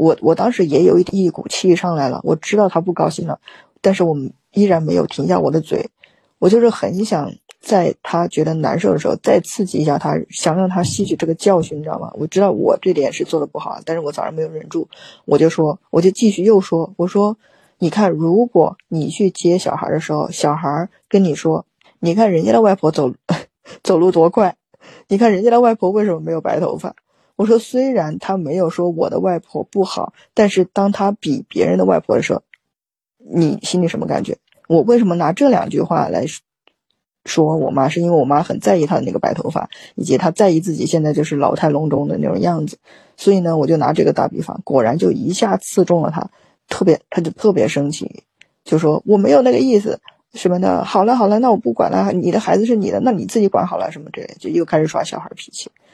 我我当时也有一一股气上来了，我知道他不高兴了，但是我们依然没有停下我的嘴，我就是很想在他觉得难受的时候再刺激一下他，想让他吸取这个教训，你知道吗？我知道我这点是做的不好，但是我早上没有忍住，我就说，我就继续又说，我说，你看，如果你去接小孩的时候，小孩跟你说，你看人家的外婆走 走路多快，你看人家的外婆为什么没有白头发？我说，虽然他没有说我的外婆不好，但是当他比别人的外婆的时候，你心里什么感觉？我为什么拿这两句话来说我妈？是因为我妈很在意她的那个白头发，以及她在意自己现在就是老态龙钟的那种样子。所以呢，我就拿这个打比方，果然就一下刺中了她，特别她就特别生气，就说我没有那个意思什么的。好了好了，那我不管了，你的孩子是你的，那你自己管好了什么之类，就又开始耍小孩脾气。